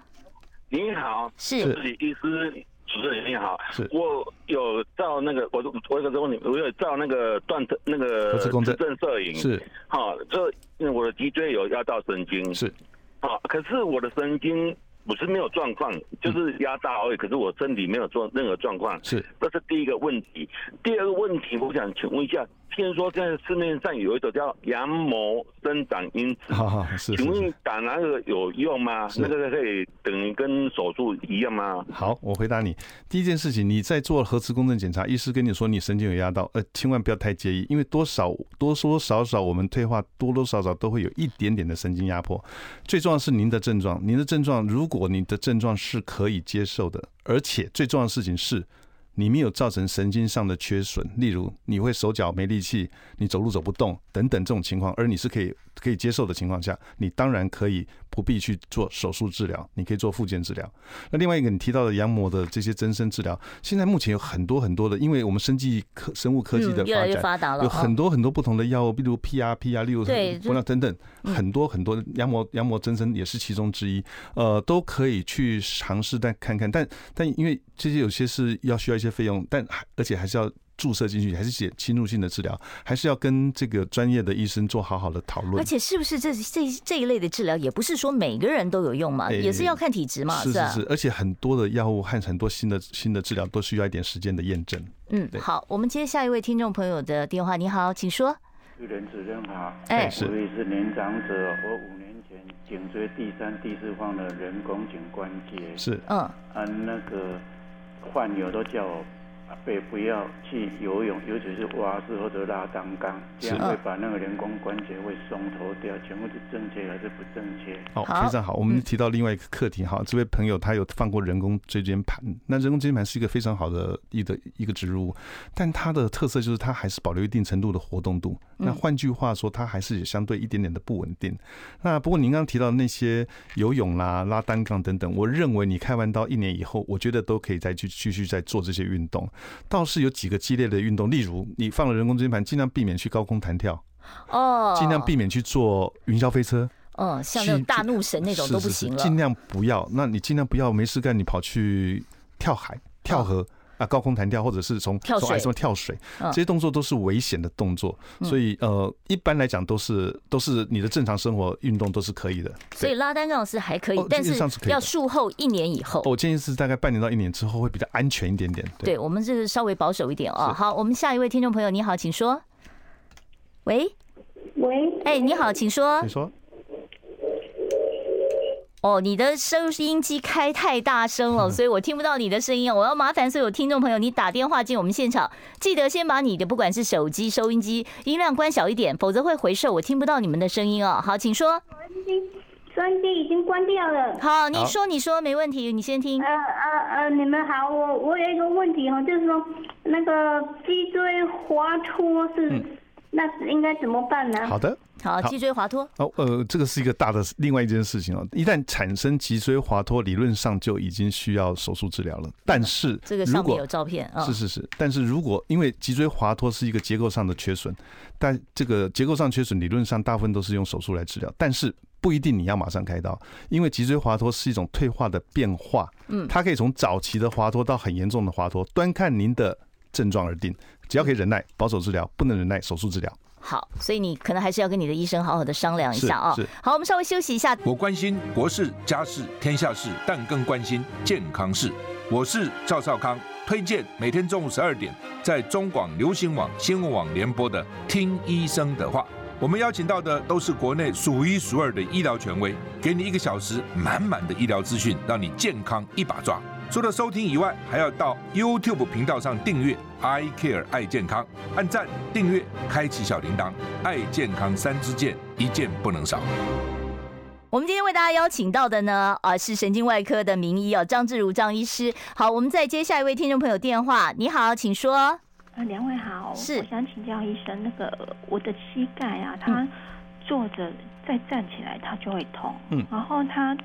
你好，是。自己医师主持人你好，是。我有照那个，我我有个问题，我有照那个断那个磁共振。摄影，是。好，这因为我的脊椎有压到神经，是。好，可是我的神经不是没有状况，就是压大而已，可是我身体没有做任何状况，是，这是第一个问题。第二个问题，我想请问一下。听说现在市面上有一种叫羊膜生长因子，请问打那个有用吗？那个可以等于跟手术一样吗？好，我回答你。第一件事情，你在做核磁共振检查，医师跟你说你神经有压到，呃，千万不要太介意，因为多少多多少少我们退化多多少少都会有一点点的神经压迫。最重要是您的症状，您的症状，如果果你的症状是可以接受的，而且最重要的事情是。你没有造成神经上的缺损，例如你会手脚没力气，你走路走不动，等等这种情况，而你是可以可以接受的情况下，你当然可以不必去做手术治疗，你可以做复健治疗。那另外一个你提到的羊膜的这些增生治疗，现在目前有很多很多的，因为我们生技科生物科技的发达了，有很多很多不同的药物，比如 PRP 啊，例如玻尿，等等，很多很多羊膜羊膜增生也是其中之一，呃，都可以去尝试但看看，但但因为这些有些是要需要一些费用，但还而且还是要。注射进去还是写侵入性的治疗，还是要跟这个专业的医生做好好的讨论。而且是不是这这这一类的治疗也不是说每个人都有用嘛，也是要看体质嘛。是是是，而且很多的药物和很多新的新的治疗都需要一点时间的验证。嗯，好，我们接下一位听众朋友的电话。你好，请说。玉林主任好，哎，我也是年长者，我五年前颈椎第三、第四方的人工颈关节是，嗯，啊，那个患友都叫我。被不要去游泳，尤其是蛙式或者拉单杠，这样会把那个人工关节会松脱掉。全部是正确还是不正确？好，非常好。我们提到另外一个课题哈，这位朋友他有放过人工椎间盘，那人工椎间盘是一个非常好的一个一个植入物，但它的特色就是它还是保留一定程度的活动度。那换句话说，它还是有相对一点点的不稳定。那不过您刚刚提到那些游泳啦、拉单杠等等，我认为你开完刀一年以后，我觉得都可以再去继续再做这些运动。倒是有几个激烈的运动，例如你放了人工椎间盘，尽量避免去高空弹跳，哦，尽量避免去坐云霄飞车，嗯，像那种大怒神那种都不行了，尽量不要。那你尽量不要没事干，你跑去跳海、跳河。啊，高空弹跳或者是从从什么跳水，这些动作都是危险的动作，所以呃，一般来讲都是都是你的正常生活运动都是可以的。所以拉单杠是还可以，但是要术后一年以后。我建议是大概半年到一年之后会比较安全一点点。对，我们这是稍微保守一点哦。好，我们下一位听众朋友，你好，请说。喂，喂，哎，你好，请说。请说。哦，你的收音机开太大声了，*laughs* 所以我听不到你的声音。我要麻烦所有听众朋友，你打电话进我们现场，记得先把你的不管是手机、收音机音量关小一点，否则会回授，我听不到你们的声音哦。好，请说。收音机，收音机已经关掉了。好，你说，你说，没问题，你先听。呃呃呃，你们好，我我有一个问题哈，就是说那个脊椎滑脱是。嗯那应该怎么办呢？好的，好，脊椎滑脱。哦，呃，这个是一个大的另外一件事情哦。一旦产生脊椎滑脱，理论上就已经需要手术治疗了。但是，这个上面有照片啊。是是是，但是如果因为脊椎滑脱是一个结构上的缺损，但这个结构上缺损理论上大部分都是用手术来治疗，但是不一定你要马上开刀，因为脊椎滑脱是一种退化的变化，嗯，它可以从早期的滑脱到很严重的滑脱，端看您的症状而定。只要可以忍耐，保守治疗；不能忍耐，手术治疗。好，所以你可能还是要跟你的医生好好的商量一下啊。好，我们稍微休息一下。我关心国事、家事、天下事，但更关心健康事。我是赵少康，推荐每天中午十二点在中广流行网、新闻网联播的《听医生的话》。我们邀请到的都是国内数一数二的医疗权威，给你一个小时满满的医疗资讯，让你健康一把抓。除了收听以外，还要到 YouTube 频道上订阅 I Care 爱健康，按赞、订阅、开启小铃铛，爱健康三支箭，一件不能少。我们今天为大家邀请到的呢，啊，是神经外科的名医哦，张志如张医师。好，我们再接下一位听众朋友电话。你好，请说。呃，两位好，是，我想请教医生，那个我的膝盖啊，他坐着再站起来，他就会痛。嗯，然后他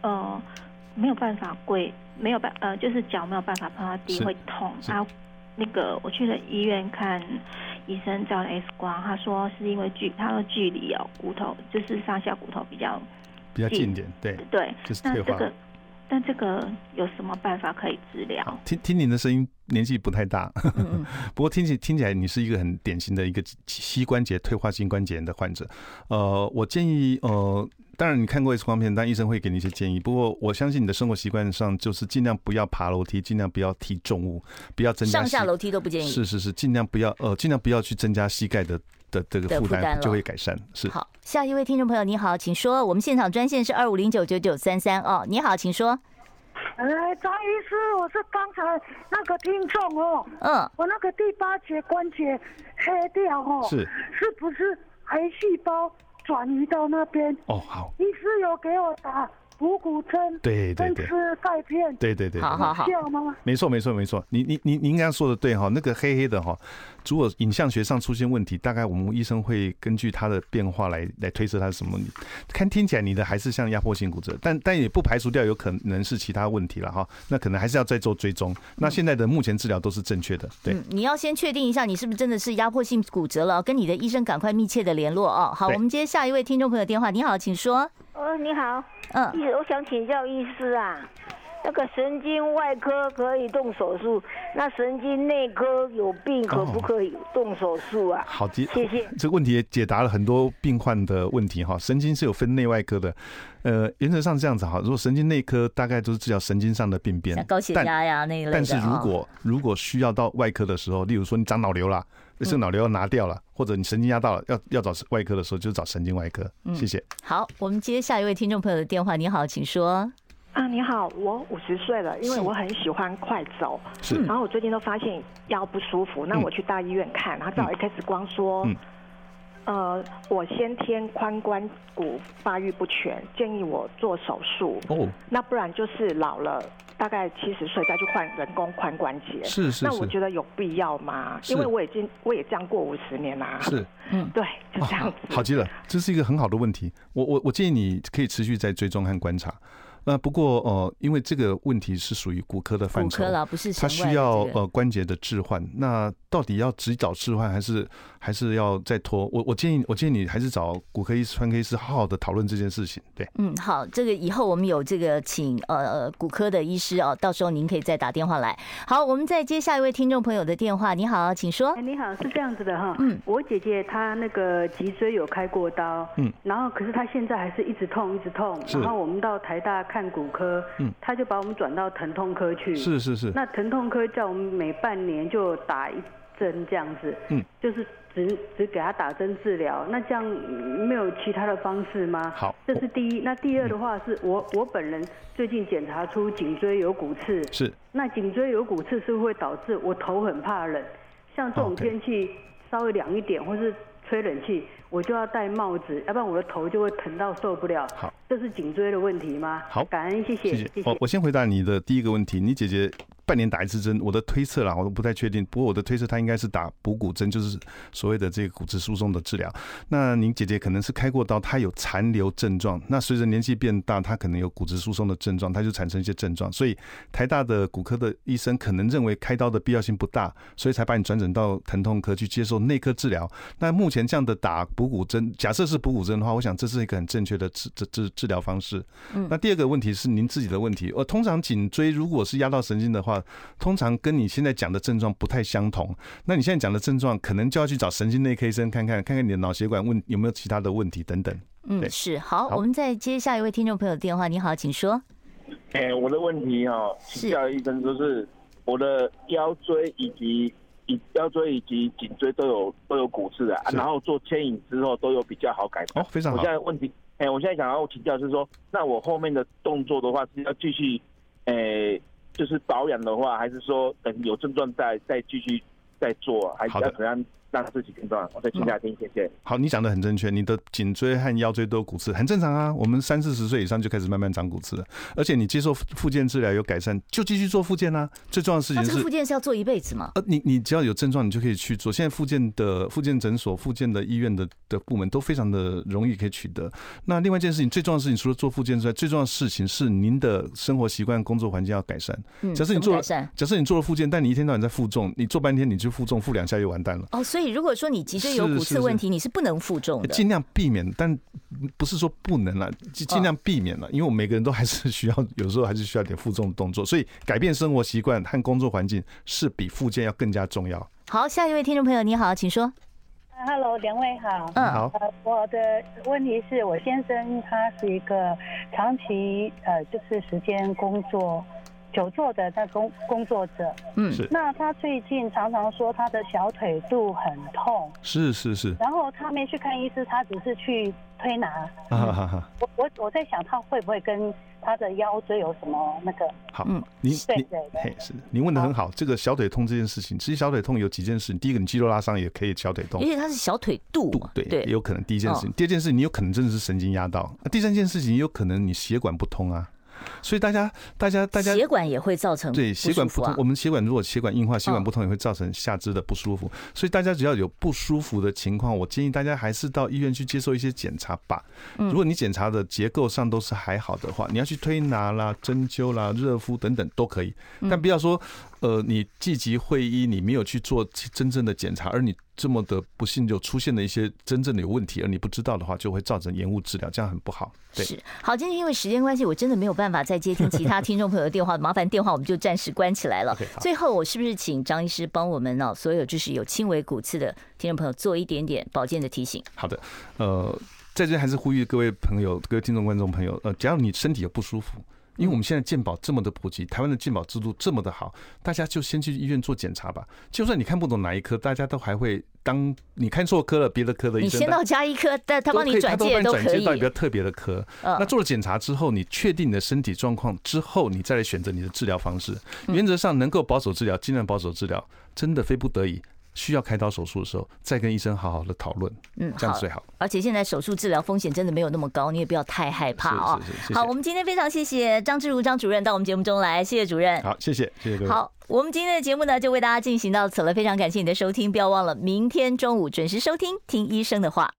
呃没有办法跪。没有办呃，就是脚没有办法碰到地会痛。啊，那个我去了医院看医生照了 X 光，他说是因为距他的距离哦，骨头就是上下骨头比较比较近一点，对对。就是那这个，但这个有什么办法可以治疗？听听您的声音，年纪不太大，嗯、*laughs* 不过听起听起来你是一个很典型的一个膝关节退化性关节炎的患者。呃，我建议呃。当然，你看过一次光片，但医生会给你一些建议。不过，我相信你的生活习惯上就是尽量不要爬楼梯，尽量不要提重物，不要增加上下楼梯都不建议。是是是，尽量不要呃，尽量不要去增加膝盖的的这个负担，就会改善。是。好，下一位听众朋友，你好，请说。我们现场专线是二五零九九九三三哦。你好，请说。哎，张医师，我是刚才那个听众哦。嗯。我那个第八节关节黑掉哦，是是不是癌细胞？转移到那边。哦，好。医师有给我打。补骨针，对对对，吃钙片，对对对，好好好，没错没错没错，你你你你应该说的对哈，那个黑黑的哈，如果影像学上出现问题，大概我们医生会根据它的变化来来推测它是什么。看听起来你的还是像压迫性骨折，但但也不排除掉有可能是其他问题了哈。那可能还是要再做追踪。那现在的目前治疗都是正确的，对。你要先确定一下你是不是真的是压迫性骨折了，跟你的医生赶快密切的联络哦。好，我们接下一位听众朋友电话，你好，请说。哦，你好，嗯，我想请教医师啊，那个神经外科可以动手术，那神经内科有病可不可以动手术啊？好的，谢谢。这个问题也解答了很多病患的问题哈。神经是有分内外科的，呃，原则上这样子哈。如果神经内科大概都是治疗神经上的病变，高血压呀那一类的。但是如果如果需要到外科的时候，例如说你长脑瘤了。这个脑瘤要拿掉了，或者你神经压到了，要要找外科的时候，就找神经外科。谢谢。好，我们接下一位听众朋友的电话。你好，请说。啊，你好，我五十岁了，因为我很喜欢快走，是。然后我最近都发现腰不舒服，那我去大医院看，然后照 X 光说，呃，我先天髋关骨发育不全，建议我做手术。哦。那不然就是老了。大概七十岁再去换人工髋关节，是是是。那我觉得有必要吗？因为我已经我也这样过五十年啦。是，嗯，对，就这样子。好极了，这是一个很好的问题。我我我建议你可以持续在追踪和观察。那不过呃，因为这个问题是属于骨科的范畴，骨科了不是，它需要呃关节的置换。那到底要及早置换还是还是要再拖？我我建议我建议你还是找骨科医师、专科医师好好的讨论这件事情。对，嗯，好，这个以后我们有这个请呃呃骨科的医师哦，到时候您可以再打电话来。好，我们再接下一位听众朋友的电话。你好，请说。你好，是这样子的哈，嗯，我姐姐她那个脊椎有开过刀，嗯，然后可是她现在还是一直痛一直痛，然后我们到台大。看骨科，嗯，他就把我们转到疼痛科去。是是是。那疼痛科叫我们每半年就打一针这样子，嗯，就是只只给他打针治疗。那这样没有其他的方式吗？好，这是第一。那第二的话是我我本人最近检查出颈椎有骨刺。是。那颈椎有骨刺是不是会导致我头很怕冷？像这种天气稍微凉一点，或是吹冷气。我就要戴帽子，要不然我的头就会疼到受不了。好，这是颈椎的问题吗？好，感恩，谢谢，谢谢。我我先回答你的第一个问题，你姐姐。半年打一次针，我的推测啦，我都不太确定。不过我的推测，他应该是打补骨针，就是所谓的这个骨质疏松的治疗。那您姐姐可能是开过刀，她有残留症状。那随着年纪变大，她可能有骨质疏松的症状，她就产生一些症状。所以台大的骨科的医生可能认为开刀的必要性不大，所以才把你转诊到疼痛科去接受内科治疗。那目前这样的打补骨针，假设是补骨针的话，我想这是一个很正确的治治治治疗方式。嗯。那第二个问题是您自己的问题。呃，通常颈椎如果是压到神经的话，通常跟你现在讲的症状不太相同，那你现在讲的症状可能就要去找神经内科医生看看，看看你的脑血管问有没有其他的问题等等。嗯，是好，好，我们再接下一位听众朋友的电话。你好，请说。哎、欸，我的问题哈、喔，请教医生，就是我的腰椎以及以腰椎以及颈椎都有都有骨刺、啊，然后做牵引之后都有比较好改善。哦，非常好。我现在问题，哎、欸，我现在想要请教就是说，那我后面的动作的话是要继续，哎、欸。就是保养的话，还是说等有症状再再继续再做，还是要怎样？让自己更重要。我再请假听，谢谢。好，你讲的很正确。你的颈椎和腰椎都有骨刺，很正常啊。我们三四十岁以上就开始慢慢长骨刺了，而且你接受复健治疗有改善，就继续做复健啊。最重要的事情是，复健是要做一辈子吗？呃，你你只要有症状，你就可以去做。现在复健的复健诊所、复健的医院的的部门都非常的容易可以取得。那另外一件事情，最重要的事情除了做复健之外，最重要的事情是您的生活习惯、工作环境要改善。嗯，假设你做了，假设你做了复健，但你一天到晚在负重，你做半天你就负重，负两下又完蛋了。哦，所以如果说你脊椎有骨刺问题，你是不能负重的，尽量避免，但不是说不能了，尽量避免了，因为我们每个人都还是需要，有时候还是需要点负重的动作，所以改变生活习惯和工作环境是比复健要更加重要。好，下一位听众朋友，你好，请说。Hello，两位好。嗯，好。呃，我的问题是我先生他是一个长期呃，就是时间工作。久坐的在工工作者，嗯，是。那他最近常常说他的小腿肚很痛，是是是。然后他没去看医师，他只是去推拿。我我我在想，他会不会跟他的腰椎有什么那个？好，嗯，你对对对，嘿，是你问的很好。这个小腿痛这件事情，其实小腿痛有几件事。第一个，你肌肉拉伤也可以小腿痛，因为它是小腿肚，对对，有可能第一件事情。第二件事，你有可能真的是神经压到。那第三件事情，也有可能你血管不通啊。所以大家，大家，大家血管也会造成对血管不通。我们血管如果血管硬化，血管不通也会造成下肢的不舒服。所以大家只要有不舒服的情况，我建议大家还是到医院去接受一些检查吧。如果你检查的结构上都是还好的话，你要去推拿啦、针灸啦、热敷等等都可以，但不要说。呃，你积极会医，你没有去做真正的检查，而你这么的不幸就出现了一些真正的有问题，而你不知道的话，就会造成延误治疗，这样很不好。对，是好，今天因为时间关系，我真的没有办法再接听其他听众朋友的电话，*laughs* 麻烦电话我们就暂时关起来了。Okay, 最后，我是不是请张医师帮我们呢？所有就是有轻微骨刺的听众朋友做一点点保健的提醒？好的，呃，在这还是呼吁各位朋友、各位听众、观众朋友，呃，只要你身体有不舒服。因为我们现在健保这么的普及，台湾的健保制度这么的好，大家就先去医院做检查吧。就算你看不懂哪一科，大家都还会当你看错科了，别的科的医生，你先到加医科，但他帮你转介都可以。转介到一个特别的科。那做了检查之后，你确定你的身体状况之后，你再来选择你的治疗方式。原则上能够保守治疗，尽量保守治疗。真的非不得已。需要开刀手术的时候，再跟医生好好的讨论，嗯，这样最好。而且现在手术治疗风险真的没有那么高，你也不要太害怕啊。好，我们今天非常谢谢张志如张主任到我们节目中来，谢谢主任。好，谢谢，谢谢各位。好，我们今天的节目呢就为大家进行到此了，非常感谢你的收听，不要忘了明天中午准时收听《听医生的话》。